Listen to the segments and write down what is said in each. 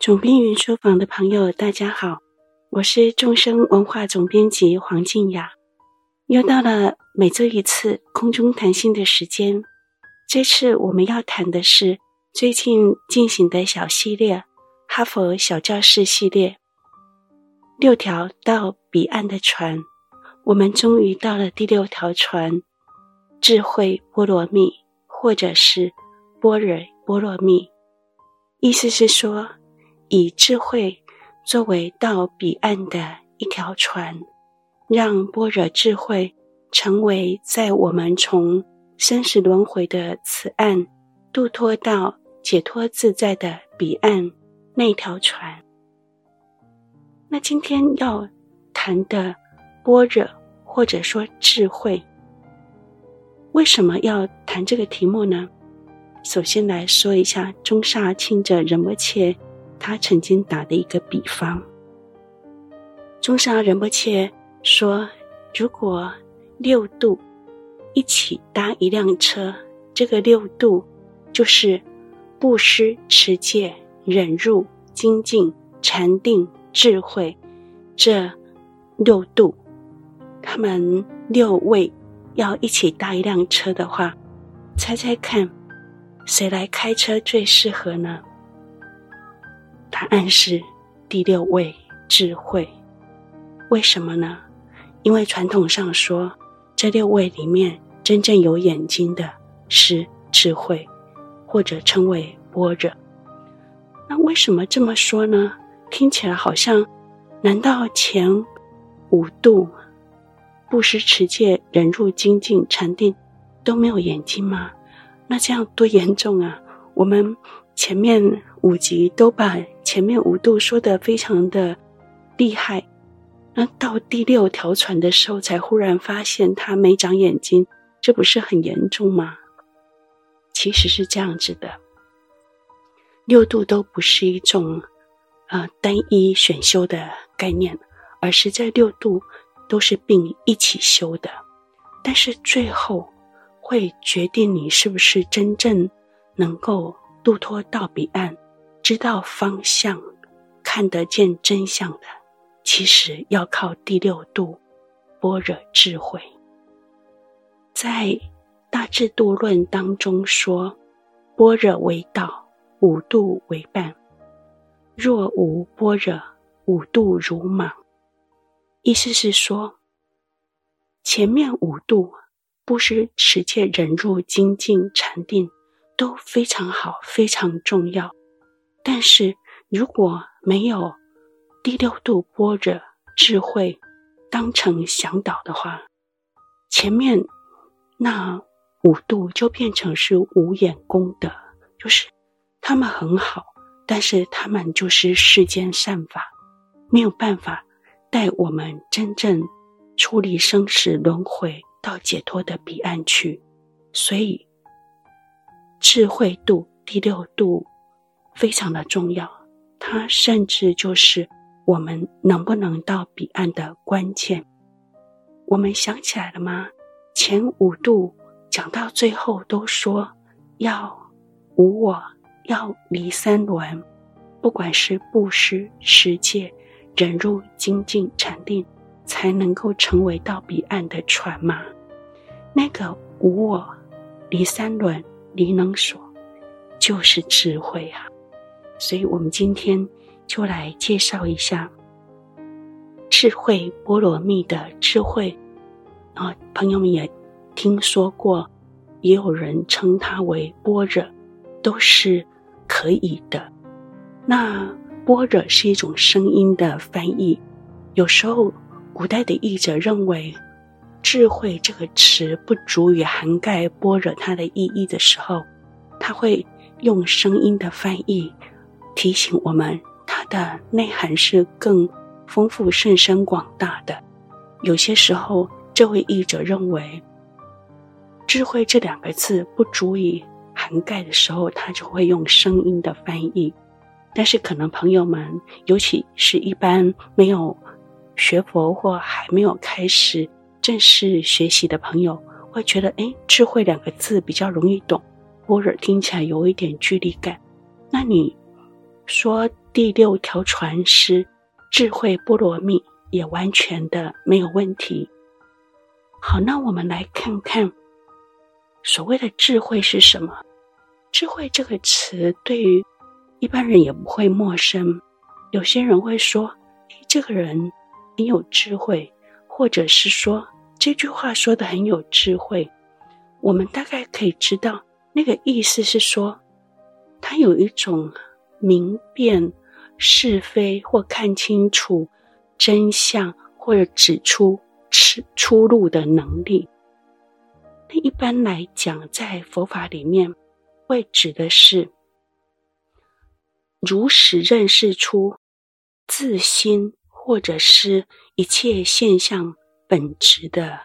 总编云书房的朋友，大家好，我是众生文化总编辑黄静雅。又到了每周一次空中谈心的时间，这次我们要谈的是最近进行的小系列——哈佛小教室系列，六条到彼岸的船。我们终于到了第六条船——智慧波罗蜜，或者是般若波罗蜜。意思是说，以智慧作为到彼岸的一条船，让般若智慧成为在我们从生死轮回的此岸渡脱到解脱自在的彼岸那条船。那今天要谈的般若，或者说智慧，为什么要谈这个题目呢？首先来说一下宗喀钦哲仁波切。他曾经打的一个比方，宗喀仁波切说：“如果六度一起搭一辆车，这个六度就是布施、持戒、忍辱、精进、禅定、智慧这六度，他们六位要一起搭一辆车的话，猜猜看，谁来开车最适合呢？”答案是第六位智慧，为什么呢？因为传统上说，这六位里面真正有眼睛的是智慧，或者称为般若。那为什么这么说呢？听起来好像，难道前五度布施、持戒、忍辱、精进、禅定都没有眼睛吗？那这样多严重啊！我们前面五集都把前面五度说的非常的厉害，那到第六条船的时候，才忽然发现他没长眼睛，这不是很严重吗？其实是这样子的，六度都不是一种呃单一选修的概念，而是在六度都是并一起修的，但是最后会决定你是不是真正能够。渡脱到彼岸，知道方向，看得见真相的，其实要靠第六度般若智慧。在《大智度论》当中说：“般若为道，五度为伴。若无般若，五度如莽。”意思是说，前面五度布施、持戒、忍辱、精进、禅定。都非常好，非常重要。但是如果没有第六度般若智慧当成向导的话，前面那五度就变成是无眼功德，就是他们很好，但是他们就是世间善法，没有办法带我们真正出离生死轮回到解脱的彼岸去，所以。智慧度第六度非常的重要，它甚至就是我们能不能到彼岸的关键。我们想起来了吗？前五度讲到最后都说要无我，要离三轮，不管是布施、持戒、忍辱、精进、禅定，才能够成为到彼岸的船嘛。那个无我，离三轮。离能所就是智慧啊，所以我们今天就来介绍一下智慧波罗蜜的智慧啊，朋友们也听说过，也有人称它为般若，都是可以的。那般若是一种声音的翻译，有时候古代的译者认为。智慧这个词不足以涵盖般若它的意义的时候，他会用声音的翻译提醒我们，它的内涵是更丰富、甚深广大的。有些时候，这位译者认为“智慧”这两个字不足以涵盖的时候，他就会用声音的翻译。但是，可能朋友们，尤其是一般没有学佛或还没有开始。正式学习的朋友会觉得，哎，智慧两个字比较容易懂，般若听起来有一点距离感。那你说第六条船是智慧波罗蜜，也完全的没有问题。好，那我们来看看所谓的智慧是什么？智慧这个词对于一般人也不会陌生。有些人会说：“这个人很有智慧。”或者是说这句话说得很有智慧，我们大概可以知道那个意思是说，他有一种明辨是非或看清楚真相或者指出出出路的能力。那一般来讲，在佛法里面，会指的是如实认识出自心。或者是一切现象本质的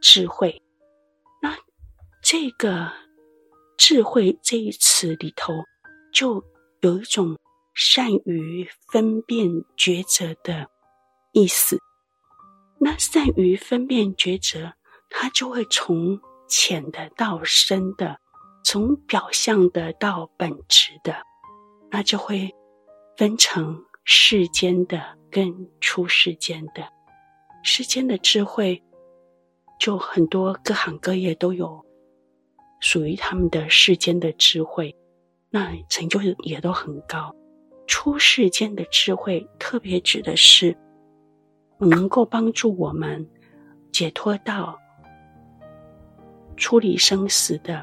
智慧，那这个智慧这一词里头，就有一种善于分辨抉择的意思。那善于分辨抉择，它就会从浅的到深的，从表象的到本质的，那就会分成世间的。跟出世间的世间的智慧，就很多各行各业都有属于他们的世间的智慧，那成就也都很高。出世间的智慧，特别指的是能够帮助我们解脱到出离生死的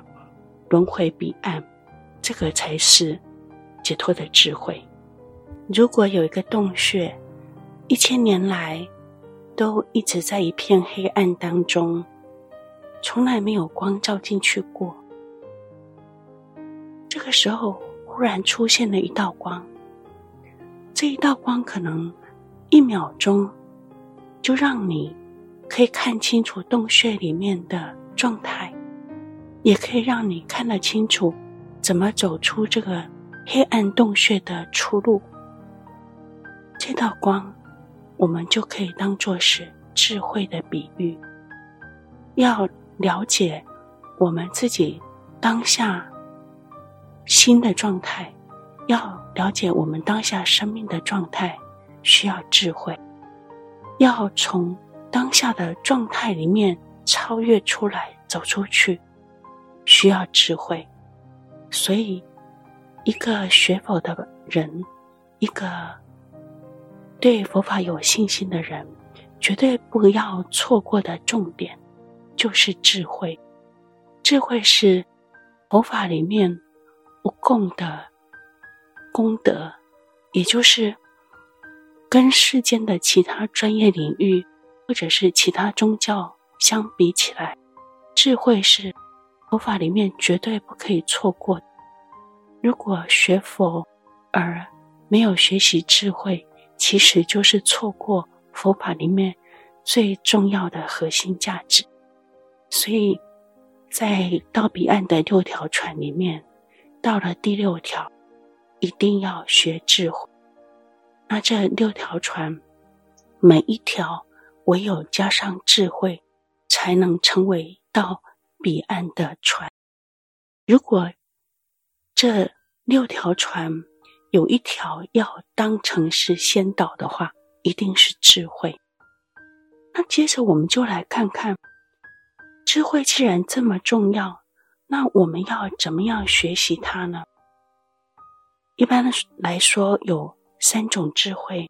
轮回彼岸，这个才是解脱的智慧。如果有一个洞穴，一千年来，都一直在一片黑暗当中，从来没有光照进去过。这个时候，忽然出现了一道光，这一道光可能一秒钟就让你可以看清楚洞穴里面的状态，也可以让你看得清楚怎么走出这个黑暗洞穴的出路。这道光。我们就可以当做是智慧的比喻，要了解我们自己当下心的状态，要了解我们当下生命的状态，需要智慧。要从当下的状态里面超越出来，走出去，需要智慧。所以，一个学佛的人，一个。对佛法有信心的人，绝对不要错过的重点，就是智慧。智慧是佛法里面共的功德，也就是跟世间的其他专业领域或者是其他宗教相比起来，智慧是佛法里面绝对不可以错过。如果学佛而没有学习智慧，其实就是错过佛法里面最重要的核心价值，所以在到彼岸的六条船里面，到了第六条，一定要学智慧。那这六条船，每一条唯有加上智慧，才能成为到彼岸的船。如果这六条船，有一条要当成是先导的话，一定是智慧。那接着我们就来看看，智慧既然这么重要，那我们要怎么样学习它呢？一般来说，有三种智慧，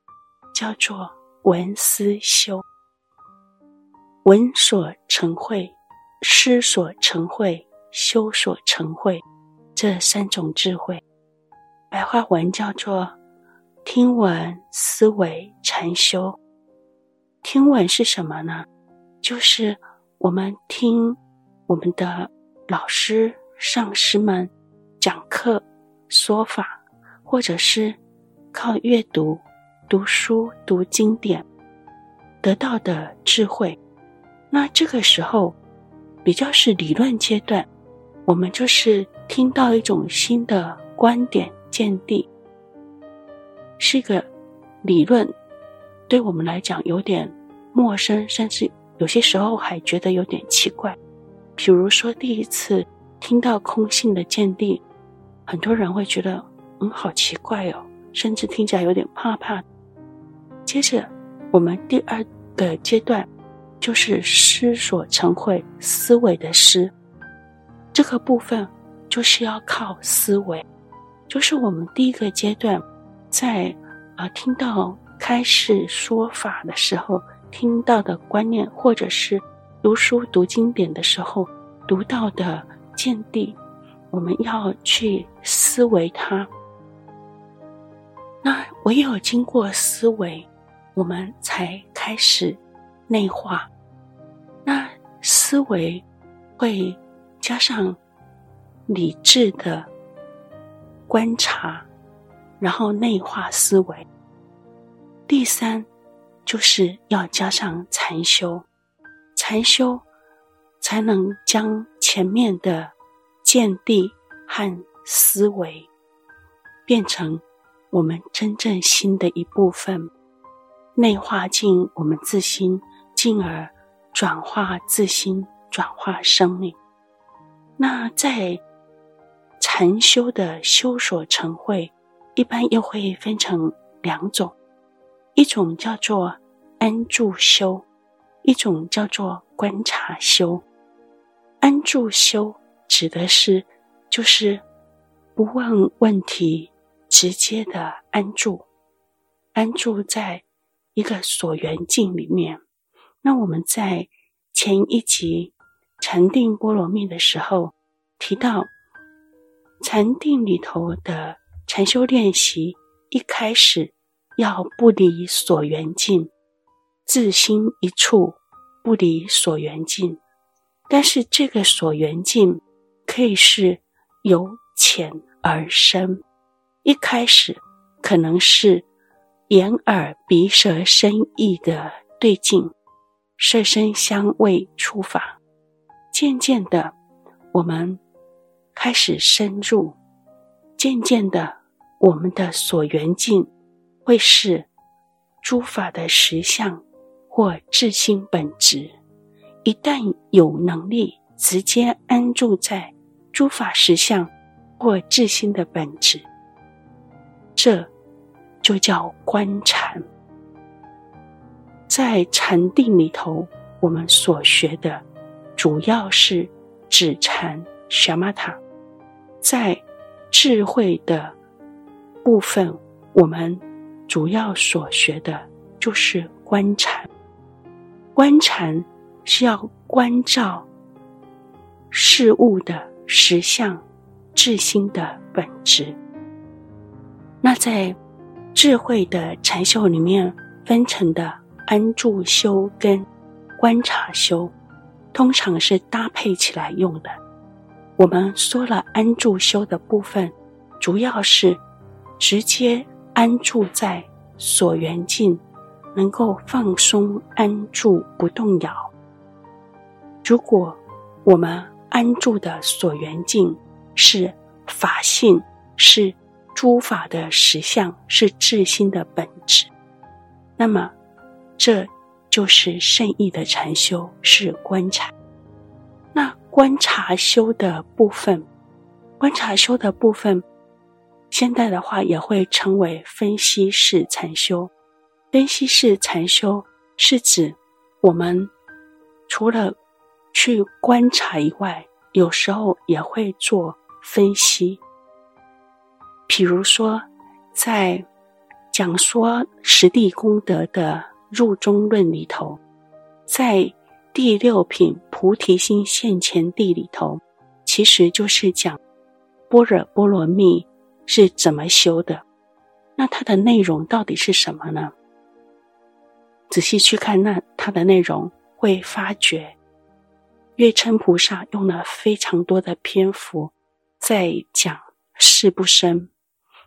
叫做闻思修。闻所成慧，思所成慧，修所成慧，这三种智慧。白话文叫做“听闻思维禅修”。听闻是什么呢？就是我们听我们的老师、上师们讲课说法，或者是靠阅读、读书、读经典得到的智慧。那这个时候比较是理论阶段，我们就是听到一种新的观点。见地是一个理论，对我们来讲有点陌生，甚至有些时候还觉得有点奇怪。比如说，第一次听到空性的鉴定，很多人会觉得嗯，好奇怪哦，甚至听起来有点怕怕。接着，我们第二个阶段就是思索成慧，思维的思。这个部分就是要靠思维，就是我们第一个阶段，在啊听到开始说法的时候，听到的观念，或者是读书读经典的时候读到的见地，我们要去思维它。那唯有经过思维，我们才开始内化。那思维会。加上理智的观察，然后内化思维。第三，就是要加上禅修，禅修才能将前面的见地和思维变成我们真正心的一部分，内化进我们自心，进而转化自心，转化生命。那在禅修的修所成慧，一般又会分成两种，一种叫做安住修，一种叫做观察修。安住修指的是就是不问问题，直接的安住，安住在一个所缘境里面。那我们在前一集。禅定波罗蜜的时候提到，禅定里头的禅修练习，一开始要不离所缘境，自心一处，不离所缘境。但是这个所缘境可以是由浅而深，一开始可能是眼耳鼻舌身意的对境，色声香味触法。渐渐的，我们开始深入；渐渐的，我们的所缘境会是诸法的实相或自心本质。一旦有能力直接安住在诸法实相或自心的本质，这就叫观禅。在禅定里头，我们所学的。主要是止禅 s h a m a t a 在智慧的部分，我们主要所学的就是观禅。观禅是要关照事物的实相、智心的本质。那在智慧的禅修里面分成的安住修跟观察修。通常是搭配起来用的。我们说了安住修的部分，主要是直接安住在所缘境，能够放松安住不动摇。如果我们安住的所缘境是法性，是诸法的实相，是自心的本质，那么这。就是圣意的禅修是观察，那观察修的部分，观察修的部分，现代的话也会称为分析式禅修。分析式禅修是指我们除了去观察以外，有时候也会做分析。比如说，在讲说十地功德的。入中论里头，在第六品菩提心现前地里头，其实就是讲般若波罗蜜是怎么修的。那它的内容到底是什么呢？仔细去看，那它的内容会发觉，月称菩萨用了非常多的篇幅在讲事不生。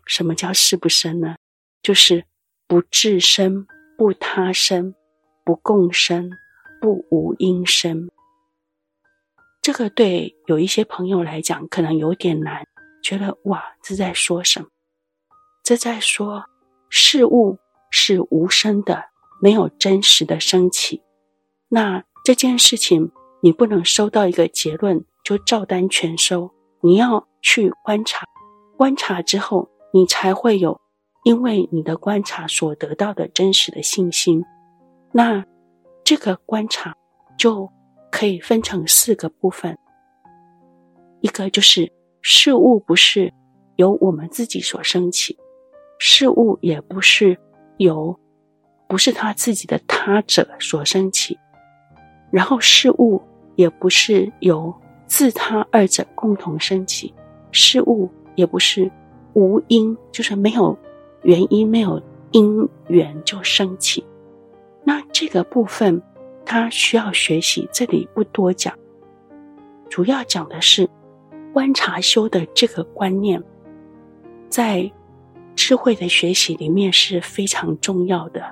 什么叫事不生呢？就是不自生。不他生，不共生，不无因生。这个对有一些朋友来讲可能有点难，觉得哇，这在说什么？这在说事物是无生的，没有真实的升起。那这件事情你不能收到一个结论就照单全收，你要去观察，观察之后你才会有因为你的观察所得到的真实的信心。那这个观察就可以分成四个部分，一个就是事物不是由我们自己所升起，事物也不是由不是他自己的他者所生起，然后事物也不是由自他二者共同生起，事物也不是无因，就是没有原因、没有因缘就生起。那这个部分，他需要学习，这里不多讲，主要讲的是观察修的这个观念，在智慧的学习里面是非常重要的。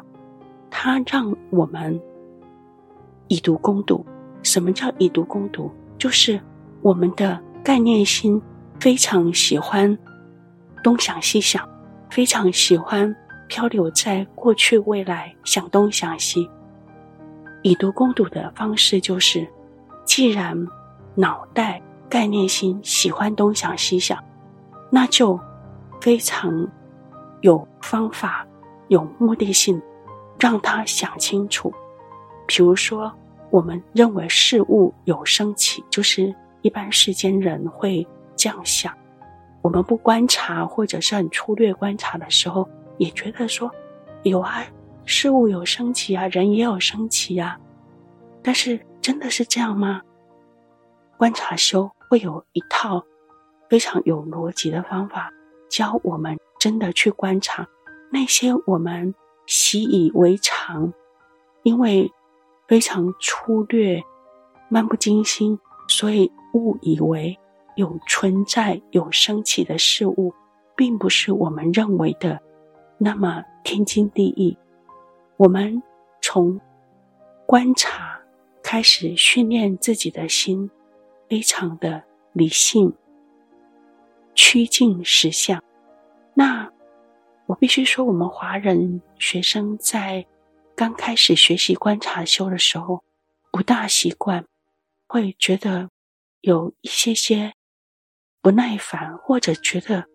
它让我们以毒攻毒。什么叫以毒攻毒？就是我们的概念心非常喜欢东想西想，非常喜欢。漂流在过去、未来，想东想西。以毒攻毒的方式就是，既然脑袋概念心喜欢东想西想，那就非常有方法、有目的性，让他想清楚。比如说，我们认为事物有生起，就是一般世间人会这样想。我们不观察，或者是很粗略观察的时候。也觉得说，有啊，事物有生起啊，人也有生起啊，但是真的是这样吗？观察修会有一套非常有逻辑的方法，教我们真的去观察那些我们习以为常，因为非常粗略、漫不经心，所以误以为有存在、有生起的事物，并不是我们认为的。那么天经地义，我们从观察开始训练自己的心，非常的理性，趋近实相。那我必须说，我们华人学生在刚开始学习观察修的时候，不大习惯，会觉得有一些些不耐烦，或者觉得。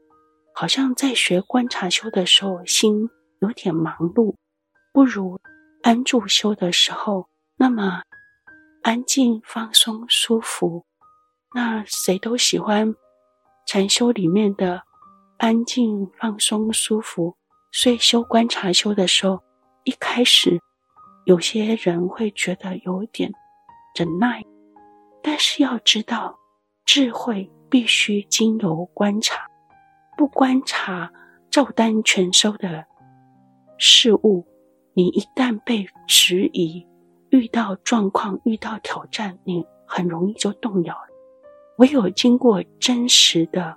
好像在学观察修的时候，心有点忙碌，不如安住修的时候那么安静、放松、舒服。那谁都喜欢禅修里面的安静、放松、舒服。所以修观察修的时候，一开始有些人会觉得有点忍耐，但是要知道，智慧必须经由观察。不观察照单全收的事物，你一旦被质疑，遇到状况、遇到挑战，你很容易就动摇了。唯有经过真实的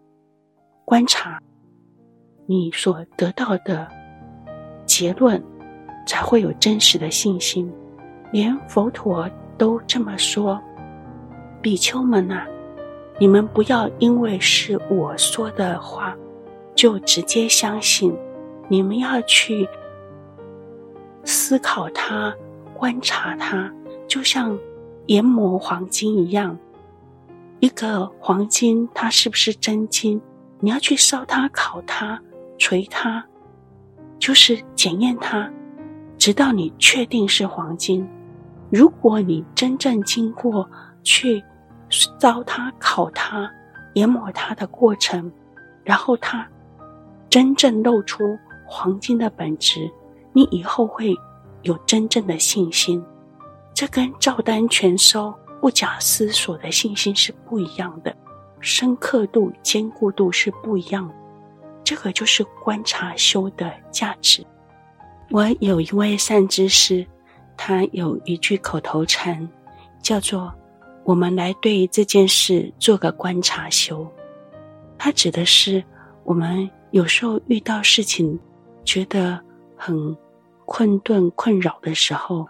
观察，你所得到的结论，才会有真实的信心。连佛陀都这么说：“比丘们呐，你们不要因为是我说的话。”就直接相信，你们要去思考它、观察它，就像研磨黄金一样。一个黄金，它是不是真金？你要去烧它、烤它、锤它，就是检验它，直到你确定是黄金。如果你真正经过去烧它、烤它、研磨它的过程，然后它。真正露出黄金的本质，你以后会有真正的信心。这跟照单全收、不假思索的信心是不一样的，深刻度、坚固度是不一样的。这个就是观察修的价值。我有一位善知识，他有一句口头禅，叫做“我们来对这件事做个观察修”。他指的是我们。有时候遇到事情，觉得很困顿、困扰的时候，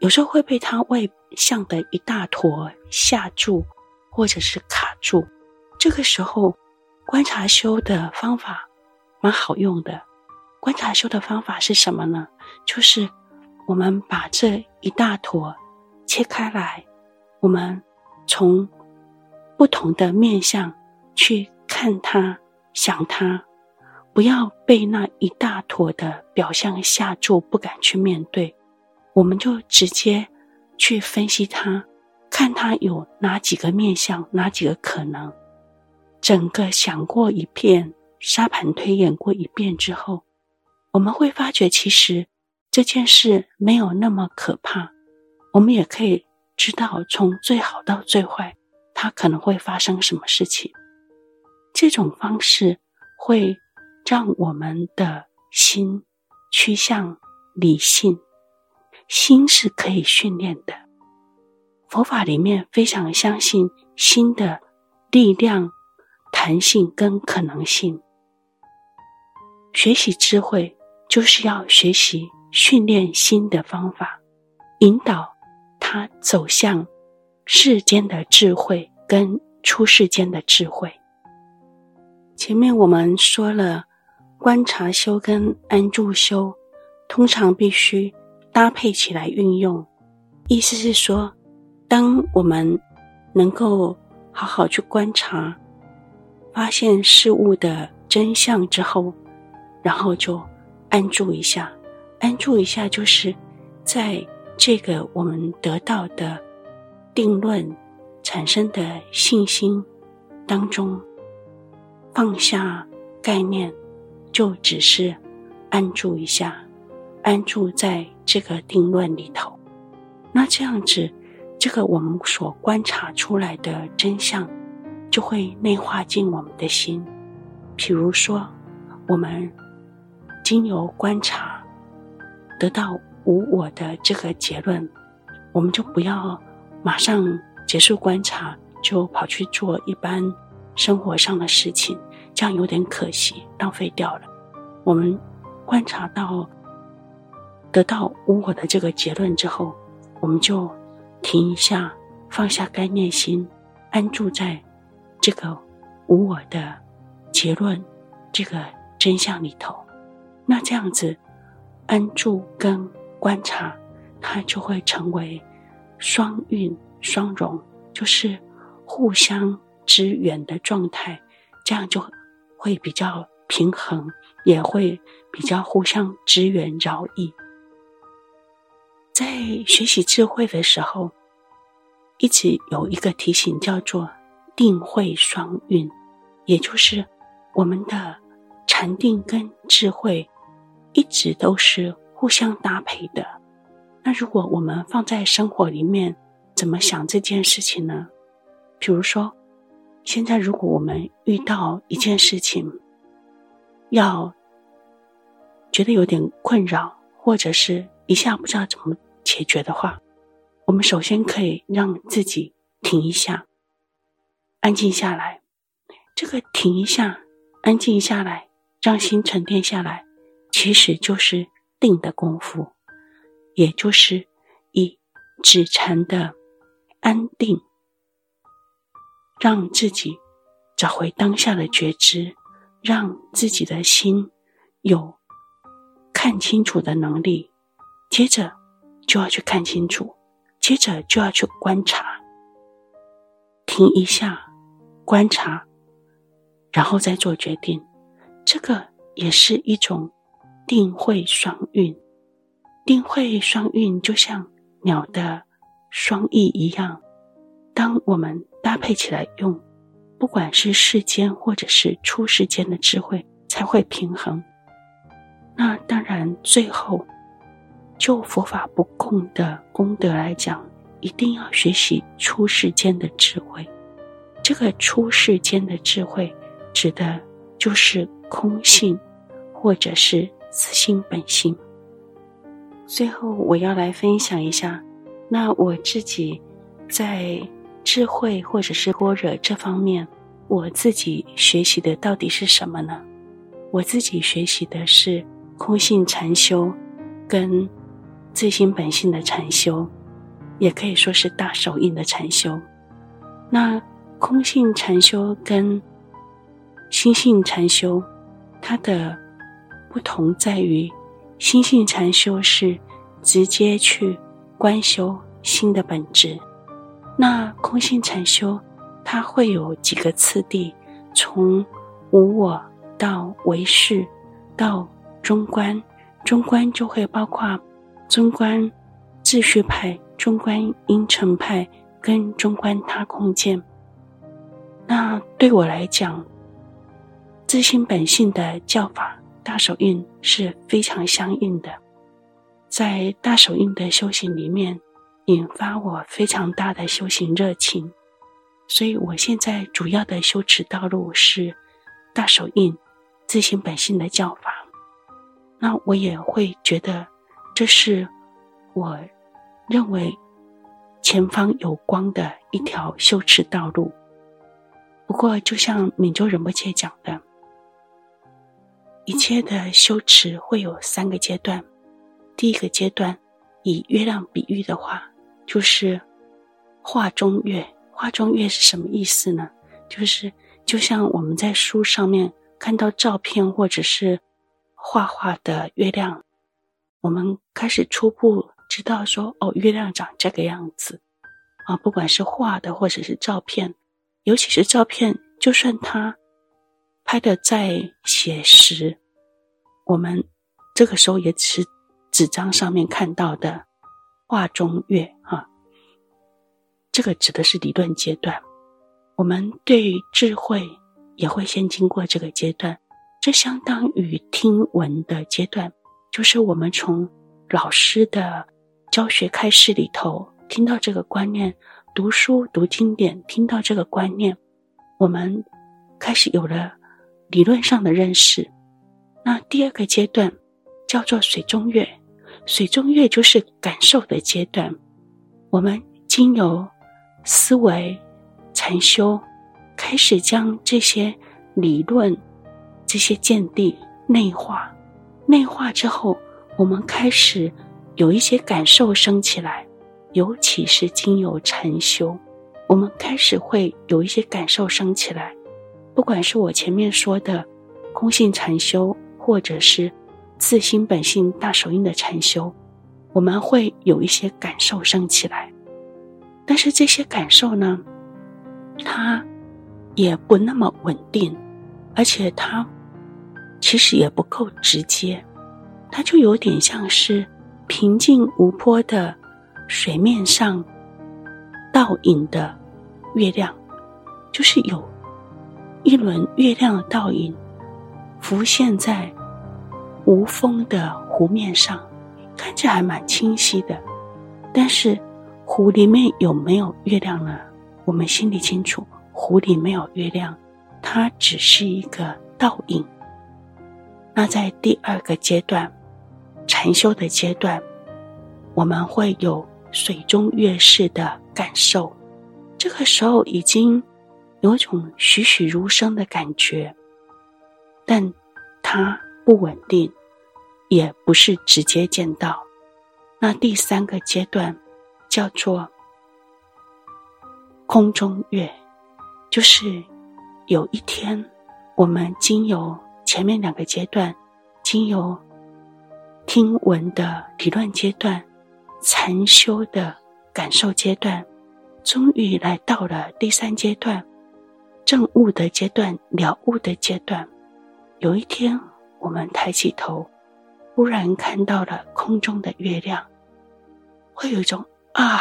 有时候会被他外向的一大坨吓住，或者是卡住。这个时候，观察修的方法蛮好用的。观察修的方法是什么呢？就是我们把这一大坨切开来，我们从不同的面相去看它、想它。不要被那一大坨的表象吓住，不敢去面对。我们就直接去分析它，看它有哪几个面相，哪几个可能。整个想过一遍，沙盘推演过一遍之后，我们会发觉，其实这件事没有那么可怕。我们也可以知道，从最好到最坏，它可能会发生什么事情。这种方式会。让我们的心趋向理性，心是可以训练的。佛法里面非常相信心的力量、弹性跟可能性。学习智慧就是要学习训练心的方法，引导他走向世间的智慧跟出世间的智慧。前面我们说了。观察修跟安住修，通常必须搭配起来运用。意思是说，当我们能够好好去观察，发现事物的真相之后，然后就安住一下。安住一下，就是在这个我们得到的定论产生的信心当中，放下概念。就只是安住一下，安住在这个定论里头。那这样子，这个我们所观察出来的真相，就会内化进我们的心。譬如说，我们经由观察得到无我的这个结论，我们就不要马上结束观察，就跑去做一般生活上的事情。这样有点可惜，浪费掉了。我们观察到得到无我的这个结论之后，我们就停一下，放下概念心，安住在这个无我的结论、这个真相里头。那这样子，安住跟观察，它就会成为双运双融，就是互相支援的状态。这样就。会比较平衡，也会比较互相支援饶益。在学习智慧的时候，一直有一个提醒，叫做定慧双运，也就是我们的禅定跟智慧一直都是互相搭配的。那如果我们放在生活里面，怎么想这件事情呢？比如说。现在，如果我们遇到一件事情，要觉得有点困扰，或者是一下不知道怎么解决的话，我们首先可以让自己停一下，安静下来。这个停一下，安静下来，让心沉淀下来，其实就是定的功夫，也就是以止禅的安定。让自己找回当下的觉知，让自己的心有看清楚的能力。接着就要去看清楚，接着就要去观察，停一下，观察，然后再做决定。这个也是一种定慧双运。定慧双运就像鸟的双翼一样。当我们搭配起来用，不管是世间或者是出世间的智慧，才会平衡。那当然，最后就佛法不共的功德来讲，一定要学习出世间的智慧。这个出世间的智慧，指的就是空性，或者是自性本性。最后，我要来分享一下，那我自己在。智慧或者是般若这方面，我自己学习的到底是什么呢？我自己学习的是空性禅修，跟自性本性的禅修，也可以说是大手印的禅修。那空性禅修跟心性禅修，它的不同在于，心性禅修是直接去观修心的本质。那空性禅修，它会有几个次第，从无我到唯识，到中观，中观就会包括中观秩序派、中观因成派跟中观他空见。那对我来讲，自心本性的教法大手印是非常相应的，在大手印的修行里面，引发我非常大的修行热情。所以我现在主要的修持道路是大手印、自心本性的教法。那我也会觉得这是我认为前方有光的一条修持道路。不过，就像敏州仁波切讲的，一切的修持会有三个阶段。第一个阶段，以月亮比喻的话，就是画中月。画中月是什么意思呢？就是就像我们在书上面看到照片或者是画画的月亮，我们开始初步知道说，哦，月亮长这个样子啊。不管是画的或者是照片，尤其是照片，就算它拍的再写实，我们这个时候也只是纸张上面看到的画中月啊。这个指的是理论阶段，我们对智慧也会先经过这个阶段，这相当于听闻的阶段，就是我们从老师的教学开示里头听到这个观念，读书读经典听到这个观念，我们开始有了理论上的认识。那第二个阶段叫做水中月，水中月就是感受的阶段，我们经由思维、禅修，开始将这些理论、这些见地内化。内化之后，我们开始有一些感受升起来，尤其是经由禅修，我们开始会有一些感受升起来。不管是我前面说的空性禅修，或者是自心本性大手印的禅修，我们会有一些感受升起来。但是这些感受呢，它也不那么稳定，而且它其实也不够直接，它就有点像是平静无波的水面上倒影的月亮，就是有一轮月亮的倒影浮现在无风的湖面上，看起来还蛮清晰的，但是。湖里面有没有月亮呢？我们心里清楚，湖里没有月亮，它只是一个倒影。那在第二个阶段，禅修的阶段，我们会有水中月式的感受。这个时候已经有种栩栩如生的感觉，但它不稳定，也不是直接见到。那第三个阶段。叫做空中月，就是有一天，我们经由前面两个阶段，经由听闻的理论阶段、禅修的感受阶段，终于来到了第三阶段，证悟的阶段、了悟的阶段。有一天，我们抬起头，忽然看到了空中的月亮，会有一种。啊，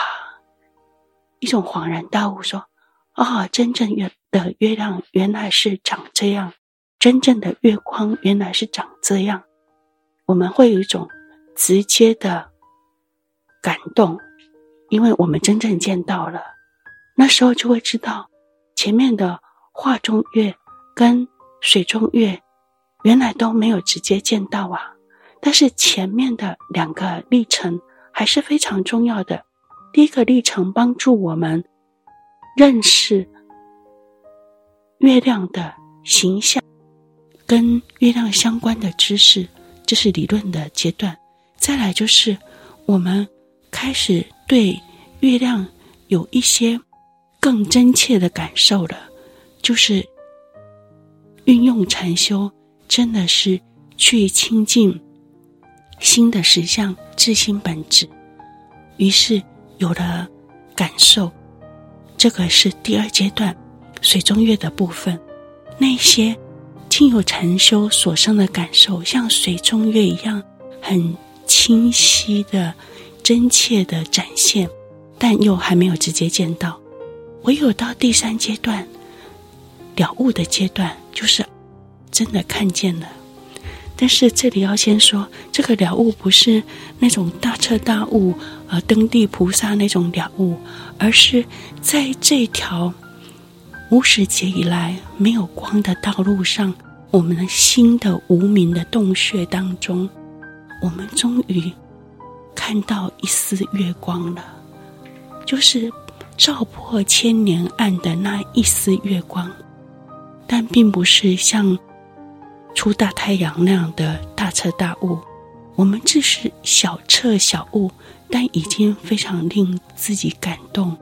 一种恍然大悟，说：“啊，真正月的月亮原来是长这样，真正的月光原来是长这样。”我们会有一种直接的感动，因为我们真正见到了。那时候就会知道，前面的画中月跟水中月原来都没有直接见到啊。但是前面的两个历程还是非常重要的。第一个历程帮助我们认识月亮的形象，跟月亮相关的知识，这是理论的阶段。再来就是我们开始对月亮有一些更真切的感受了，就是运用禅修，真的是去亲近心的实相、自心本质，于是。有了感受，这个是第二阶段水中月的部分。那些亲友禅修所生的感受，像水中月一样，很清晰的、真切的展现，但又还没有直接见到。唯有到第三阶段了悟的阶段，就是真的看见了。但是这里要先说，这个了悟不是那种大彻大悟、呃登地菩萨那种了悟，而是在这条无始劫以来没有光的道路上，我们的心的无明的洞穴当中，我们终于看到一丝月光了，就是。照破千年暗的那一丝月光，但并不是像出大太阳那样的大彻大悟。我们只是小彻小悟，但已经非常令自己感动。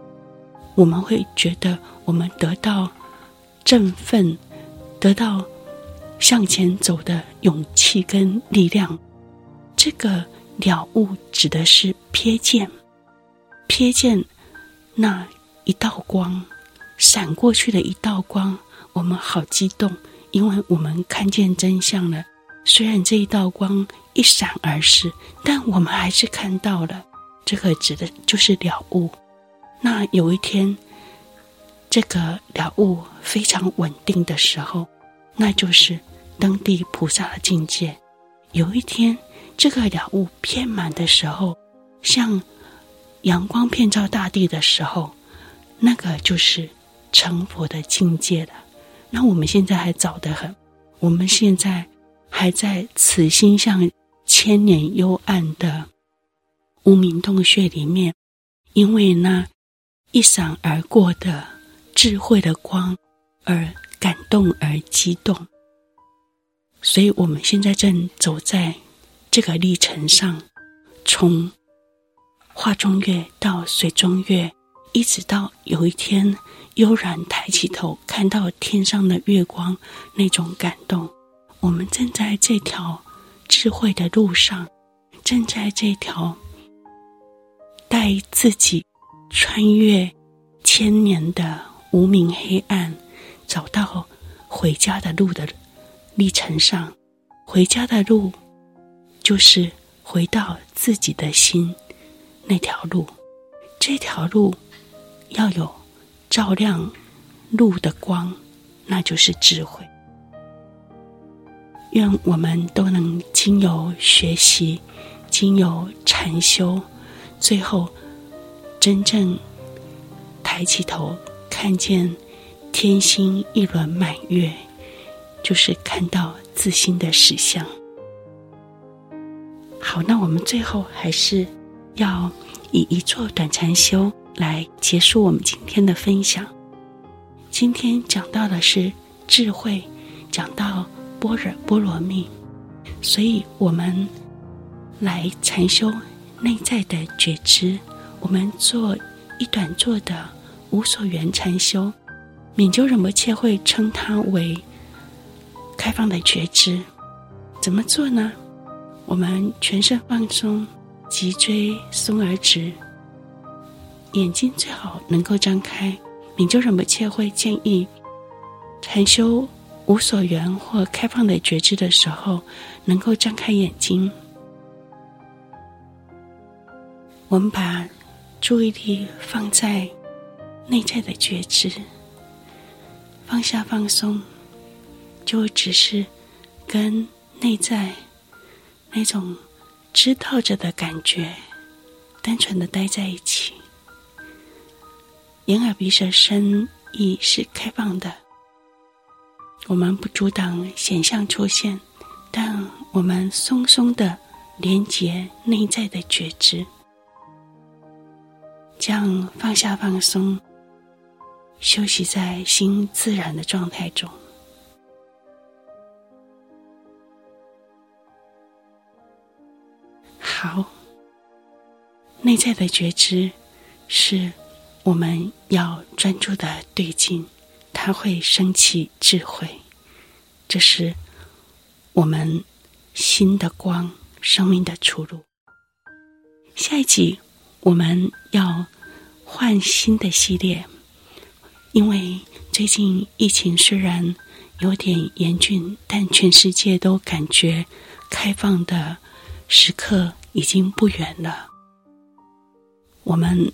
我们会觉得我们得到振奋，得到向前走的勇气跟力量。这个了悟指的是瞥见，瞥见。那一道光，闪过去的一道光，我们好激动，因为我们看见真相了。虽然这一道光一闪而逝，但我们还是看到了。这个指的就是了悟。那有一天，这个了悟非常稳定的时候，那就是登地菩萨的境界。有一天，这个了悟遍满的时候，像。阳光遍照大地的时候，那个就是成佛的境界了。那我们现在还早得很，我们现在还在此心像千年幽暗的无名洞穴里面，因为那一闪而过的智慧的光而感动而激动，所以我们现在正走在这个历程上，从。画中月到水中月，一直到有一天悠然抬起头看到天上的月光，那种感动。我们正在这条智慧的路上，正在这条带自己穿越千年的无名黑暗，找到回家的路的历程上。回家的路，就是回到自己的心。那条路，这条路要有照亮路的光，那就是智慧。愿我们都能经由学习，经由禅修，最后真正抬起头看见天星一轮满月，就是看到自心的实相。好，那我们最后还是。要以一座短禅修来结束我们今天的分享。今天讲到的是智慧，讲到般若波罗蜜，所以我们来禅修内在的觉知。我们做一短座的无所缘禅修，敏鸠仁波切会称它为开放的觉知。怎么做呢？我们全身放松。脊椎松而直，眼睛最好能够张开。敏鸠仁波切会建议，禅修无所缘或开放的觉知的时候，能够张开眼睛。我们把注意力放在内在的觉知，放下放松，就只是跟内在那种。知道着的感觉，单纯的待在一起。眼耳鼻舌身意是开放的，我们不阻挡显象出现，但我们松松的连接内在的觉知，这样放下放松，休息在心自然的状态中。好，内在的觉知是我们要专注的对境，它会升起智慧，这是我们心的光，生命的出路。下一集我们要换新的系列，因为最近疫情虽然有点严峻，但全世界都感觉开放的时刻已经不远了。我们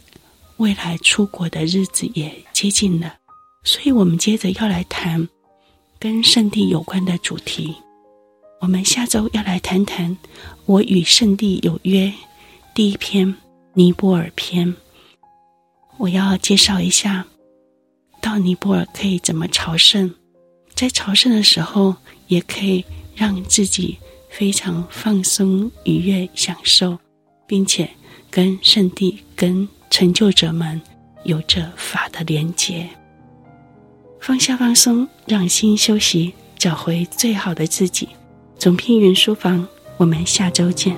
未来出国的日子也接近了，所以我们接着要来谈跟圣地有关的主题。我们下周要来谈谈我与圣地有约第一篇尼泊尔篇。我要介绍一下到尼泊尔可以怎么朝圣，在朝圣的时候也可以让自己非常放松、愉悦、享受，并且跟圣地、跟成就者们有着法的连结。放下放松，让心休息，找回最好的自己。总聘云书房，我们下周见。